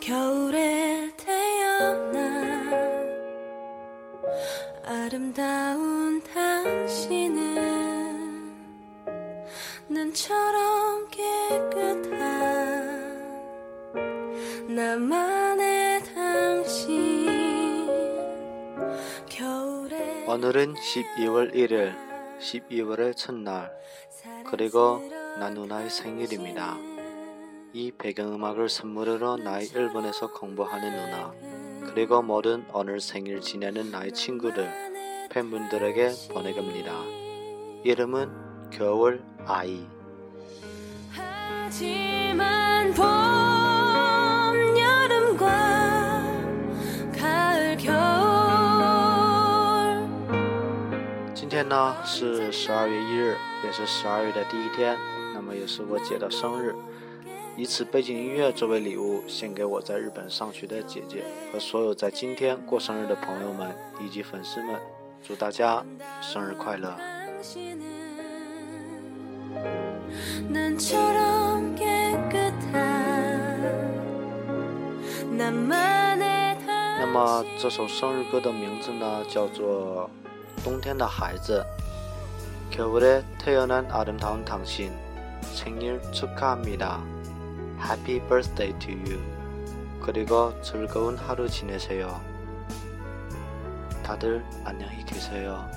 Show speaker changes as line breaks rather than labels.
겨울에 태어난 아름다운 당신은 눈처럼 깨끗한 나만의
오늘은 12월 1일, 12월의 첫날, 그리고 나 누나의 생일입니다. 이 배경음악을 선물으로 나의 일본에서 공부하는 누나, 그리고 모든 오늘 생일 지내는 나의 친구들, 팬분들에게 보내갑니다. 이름은 겨울 아이. 今天呢是十二月一日也是十二月的第一天那么也是我姐的生日。以此背景音乐作为礼物献给我在日本上学的姐姐和所有在今天过生日的朋友们以及粉丝们。祝大家生日快乐那么这首生日歌的名字呢叫做 冬天的孩子》。겨울에 태어난 아름다운 당신, 생일 축하합니다. Happy birthday to you. 그리고 즐거운 하루 지내세요. 다들 안녕히 계세요.